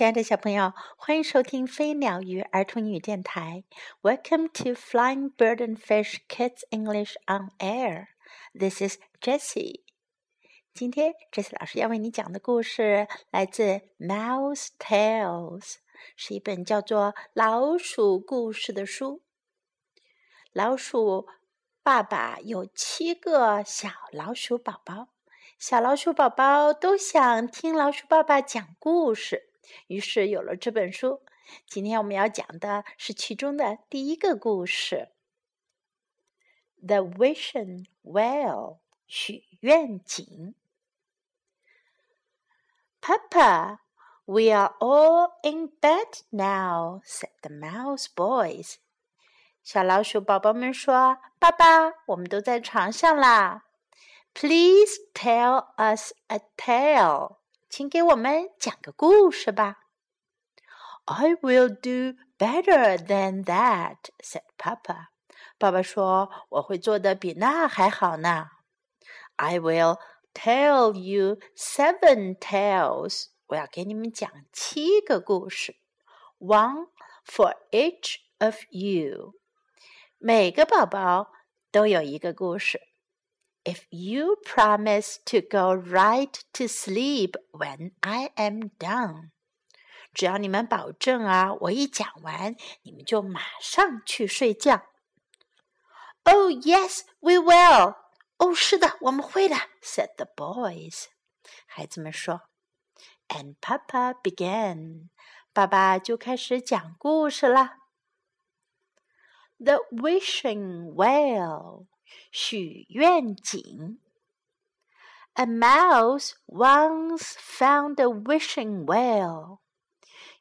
亲爱的小朋友，欢迎收听飞鸟鱼儿童英语电台。Welcome to Flying Bird and Fish Kids English on Air. This is Jessie. 今天，Jessie 老师要为你讲的故事来自《Mouse Tales》，是一本叫做《老鼠故事》的书。老鼠爸爸有七个小老鼠宝宝，小老鼠宝宝都想听老鼠爸爸讲故事。于是有了这本书。今天我们要讲的是其中的第一个故事，《The Wishing Well》许愿井。Papa, we are all in bed now," said the mouse boys. 小老鼠宝宝们说：“爸爸，我们都在床上啦。” Please tell us a tale. 请给我们讲个故事吧。I will do better than that," said Papa. 爸爸说：“我会做的比那还好呢。” I will tell you seven tales. 我要给你们讲七个故事，one for each of you. 每个宝宝都有一个故事。 if you promise to go right to sleep when I am done，只要你们保证啊，我一讲完，你们就马上去睡觉。Oh yes, we will. 哦，是的，我们会的。said the boys。孩子们说。And Papa began，爸爸就开始讲故事了。The wishing well。 许愿井。A mouse once found a wishing well。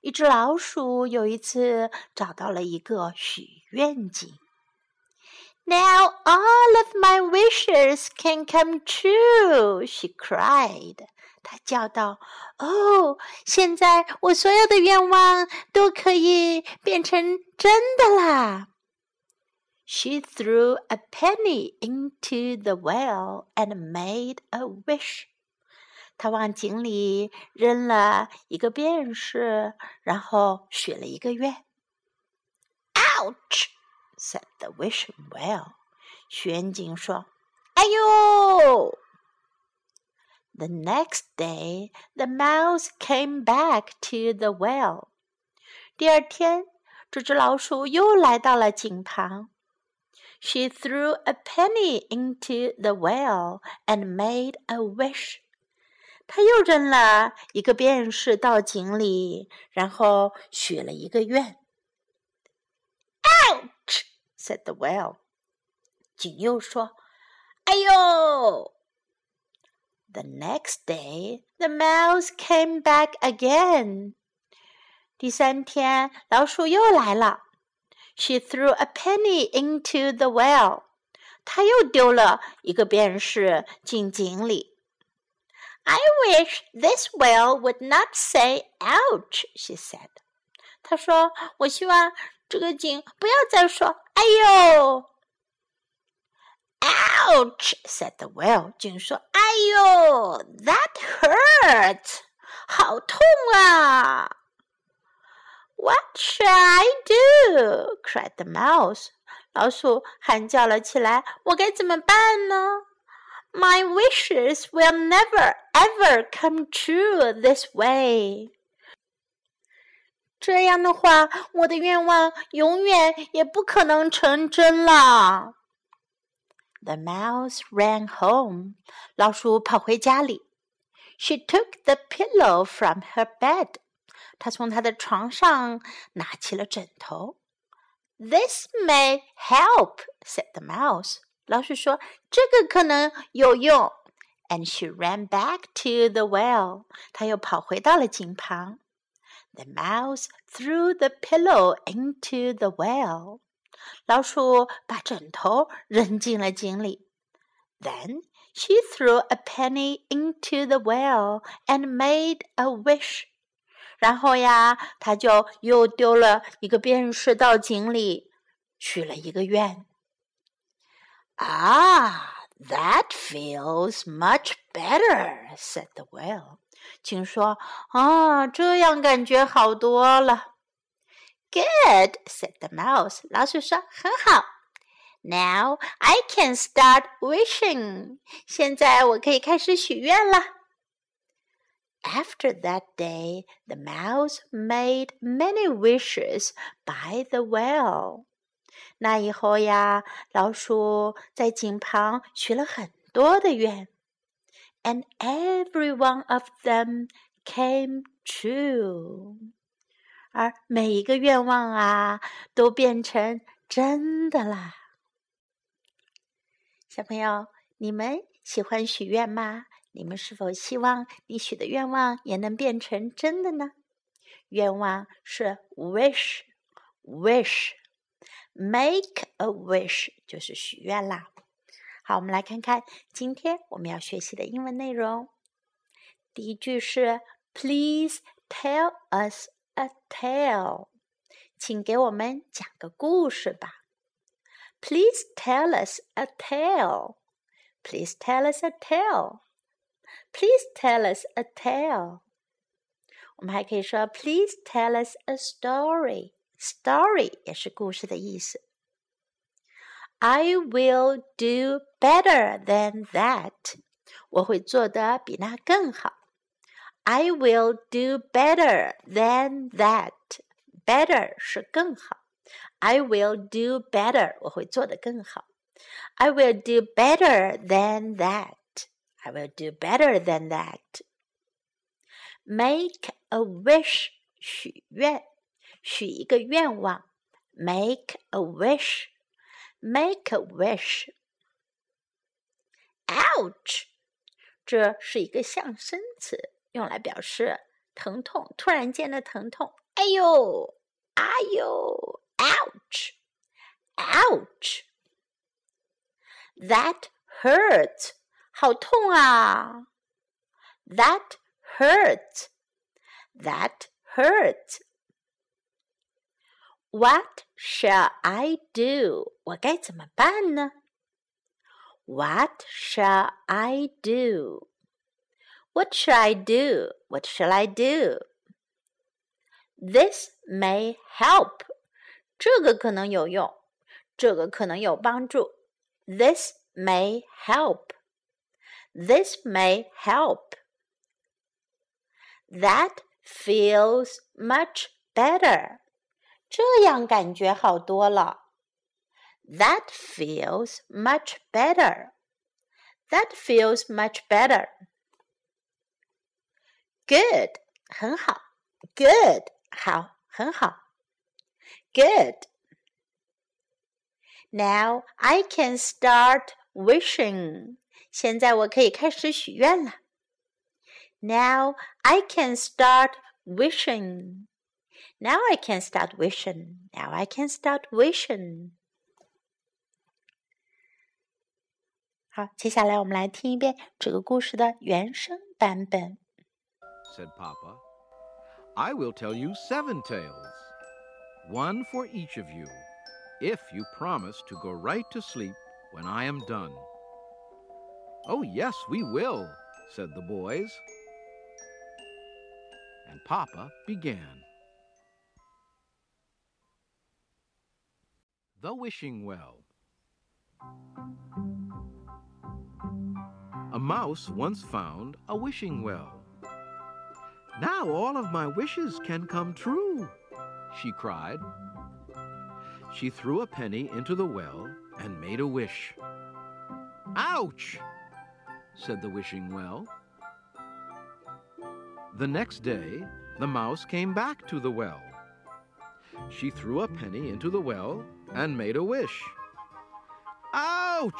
一只老鼠有一次找到了一个许愿井。Now all of my wishes can come true, she cried. 她叫道：“哦，现在我所有的愿望都可以变成真的啦！” ！” She threw a penny into the well and made a wish. 她往井里扔了一个便士，然后许了一个愿。Ouch! said the wishing well. 许愿井说：“哎呦！” The next day, the mouse came back to the well. 第二天，这只老鼠又来到了井旁。 she threw a penny into the well and made a wish. 她又扔了一个便士到井里，然后许了一个愿。Ouch! said the well. 井又说：“哎呦！” The next day, the mouse came back again. 第三天，老鼠又来了。 she threw a penny into the well. 她又丢了一个便士进井里。I wish this well would not say "ouch," she said. 她说：“我希望这个井不要再说‘哎呦’。” Ouch! said the well. 井说：“哎呦，that hurts，好痛啊！” ！” What shall I do? cried the mouse. 老鼠喊叫了起来：“我该怎么办呢？My wishes will never ever come true this way. 这样的话，我的愿望永远也不可能成真了。The mouse ran home. 老鼠跑回家里。She took the pillow from her bed. 他从他的床上拿起了枕头。This may help," said the mouse. 老鼠说：“这个可能有用。” And she ran back to the well. 她又跑回到了井旁。The mouse threw the pillow into the well. 老鼠把枕头扔进了井里。Then she threw a penny into the well and made a wish. 然后呀，他就又丢了一个便士到井里，许了一个愿。Ah, that feels much better," said the whale. 请说啊，这样感觉好多了。Good said the mouse。老鼠说很好。Now I can start wishing。现在我可以开始许愿了。After that day, the mouse made many wishes by the well. 那以后呀，老鼠在井旁许了很多的愿，and every one of them came true。而每一个愿望啊，都变成真的啦。小朋友，你们喜欢许愿吗？ 你们是否希望你许的愿望也能变成真的呢？愿望是 wish，wish。Make a wish 就是许愿啦。好，我们来看看今天我们要学习的英文内容。第一句是 Please tell us a tale，请给我们讲个故事吧。Please tell us a tale. Please tell us a tale. Please tell us a tale. 我们还可以说 Please tell us a story. Story 也是故事的意思。I will do better than that。我会做的比那更好。I will do better than that。Better 是更好。I will do better。我会做的更好。I will do better than that。 I will do better than that。Make a wish，许愿。许一个愿望，make a wish，make a wish。Ouch，这是一个象声词，用来表示疼痛，突然间的疼痛。哎呦，哎呦，ouch，ouch，that hurts， 好痛啊！That hurts，that hurts。what shall I do？我该怎么办呢？What shall I do? What shall I do? What shall I do? This may help. 这个可能有用，这个可能有帮助。This may help. This may help. That feels much better. 这样感觉好多了。That feels much better. That feels much better. Good，很好。Good，好，很好。Good. Now I can start wishing. 现在我可以开始许愿了。Now I can start wishing. Now I can start wishing. Now I can start wishing. 好，接下来我们来听一遍这个故事的原声版本。Said Papa, I will tell you seven tales, one for each of you, if you promise to go right to sleep when I am done. Oh, yes, we will, said the boys. And Papa began. The Wishing Well. A mouse once found a wishing well. Now all of my wishes can come true, she cried. She threw a penny into the well and made a wish. Ouch! Said the wishing well. The next day, the mouse came back to the well. She threw a penny into the well and made a wish. Ouch!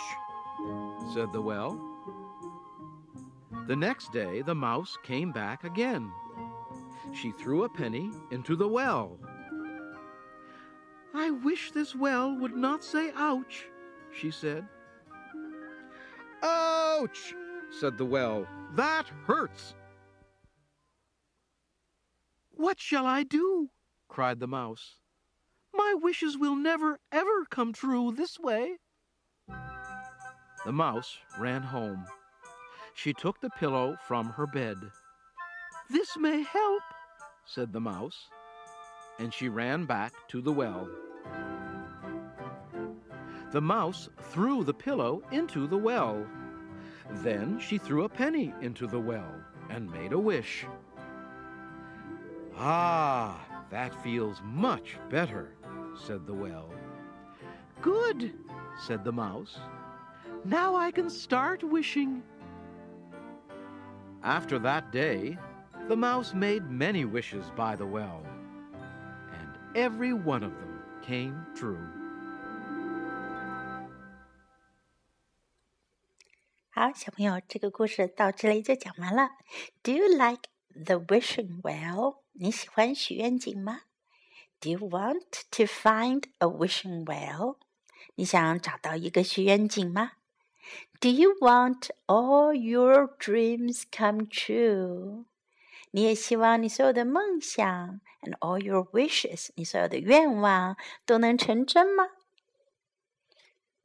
said the well. The next day the mouse came back again. She threw a penny into the well. I wish this well would not say ouch, she said. Ouch! Said the well. That hurts. What shall I do? cried the mouse. My wishes will never, ever come true this way. The mouse ran home. She took the pillow from her bed. This may help, said the mouse, and she ran back to the well. The mouse threw the pillow into the well. Then she threw a penny into the well and made a wish. Ah, that feels much better, said the well. Good, said the mouse. Now I can start wishing. After that day, the mouse made many wishes by the well, and every one of them came true. 好，小朋友，这个故事到这里就讲完了。Do you like the wishing well？你喜欢许愿井吗？Do you want to find a wishing well？你想找到一个许愿井吗？Do you want all your dreams come true？你也希望你所有的梦想 and all your wishes，你所有的愿望都能成真吗？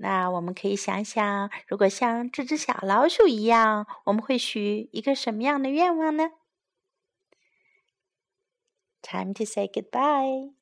那我们可以想想，如果像这只小老鼠一样，我们会许一个什么样的愿望呢？Time to say goodbye.